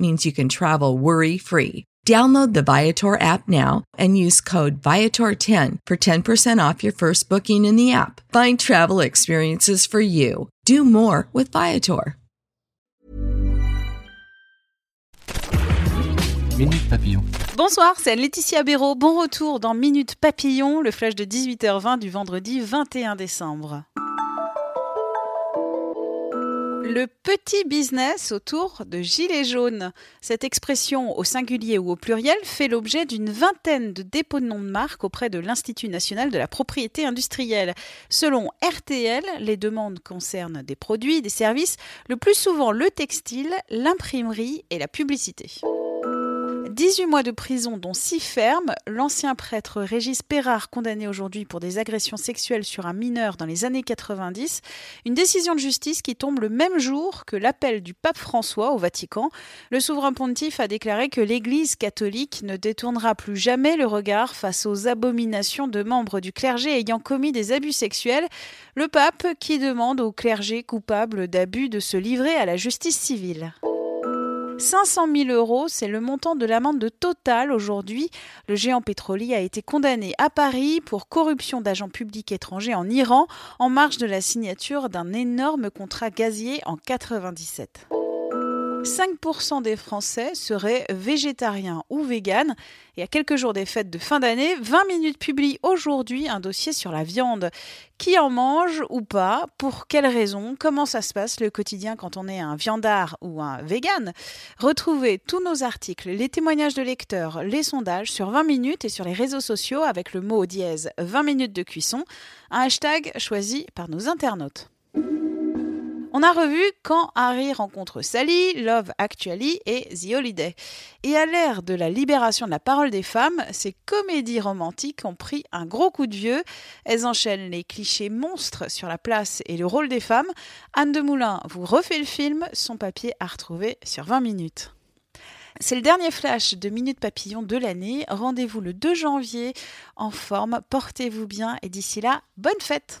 means you can travel worry free. Download the Viator app now and use code Viator10 for 10% off your first booking in the app. Find travel experiences for you. Do more with Viator. Minute Papillon. Bonsoir, c'est Laetitia Béraud. Bon retour dans Minute Papillon, le flash de 18h20 du vendredi 21 décembre. Le petit business autour de gilets jaunes. Cette expression au singulier ou au pluriel fait l'objet d'une vingtaine de dépôts de noms de marque auprès de l'Institut national de la propriété industrielle. Selon RTL, les demandes concernent des produits, des services, le plus souvent le textile, l'imprimerie et la publicité. 18 mois de prison, dont 6 fermes. L'ancien prêtre Régis Perrard, condamné aujourd'hui pour des agressions sexuelles sur un mineur dans les années 90. Une décision de justice qui tombe le même jour que l'appel du pape François au Vatican. Le souverain pontife a déclaré que l'Église catholique ne détournera plus jamais le regard face aux abominations de membres du clergé ayant commis des abus sexuels. Le pape qui demande au clergé coupable d'abus de se livrer à la justice civile. 500 000 euros, c'est le montant de l'amende de Total aujourd'hui. Le géant pétrolier a été condamné à Paris pour corruption d'agents publics étrangers en Iran en marge de la signature d'un énorme contrat gazier en 97. 5% des Français seraient végétariens ou véganes. Et à quelques jours des fêtes de fin d'année, 20 minutes publie aujourd'hui un dossier sur la viande. Qui en mange ou pas? Pour quelles raisons Comment ça se passe le quotidien quand on est un viandard ou un vegan Retrouvez tous nos articles, les témoignages de lecteurs, les sondages sur 20 minutes et sur les réseaux sociaux avec le mot dièse 20 minutes de cuisson, un hashtag choisi par nos internautes. On a revu quand Harry rencontre Sally, Love Actually et The Holiday. Et à l'ère de la libération de la parole des femmes, ces comédies romantiques ont pris un gros coup de vieux. Elles enchaînent les clichés monstres sur la place et le rôle des femmes. Anne de Moulin vous refait le film, son papier à retrouver sur 20 minutes. C'est le dernier flash de Minute Papillon de l'année. Rendez-vous le 2 janvier en forme. Portez-vous bien et d'ici là, bonne fête!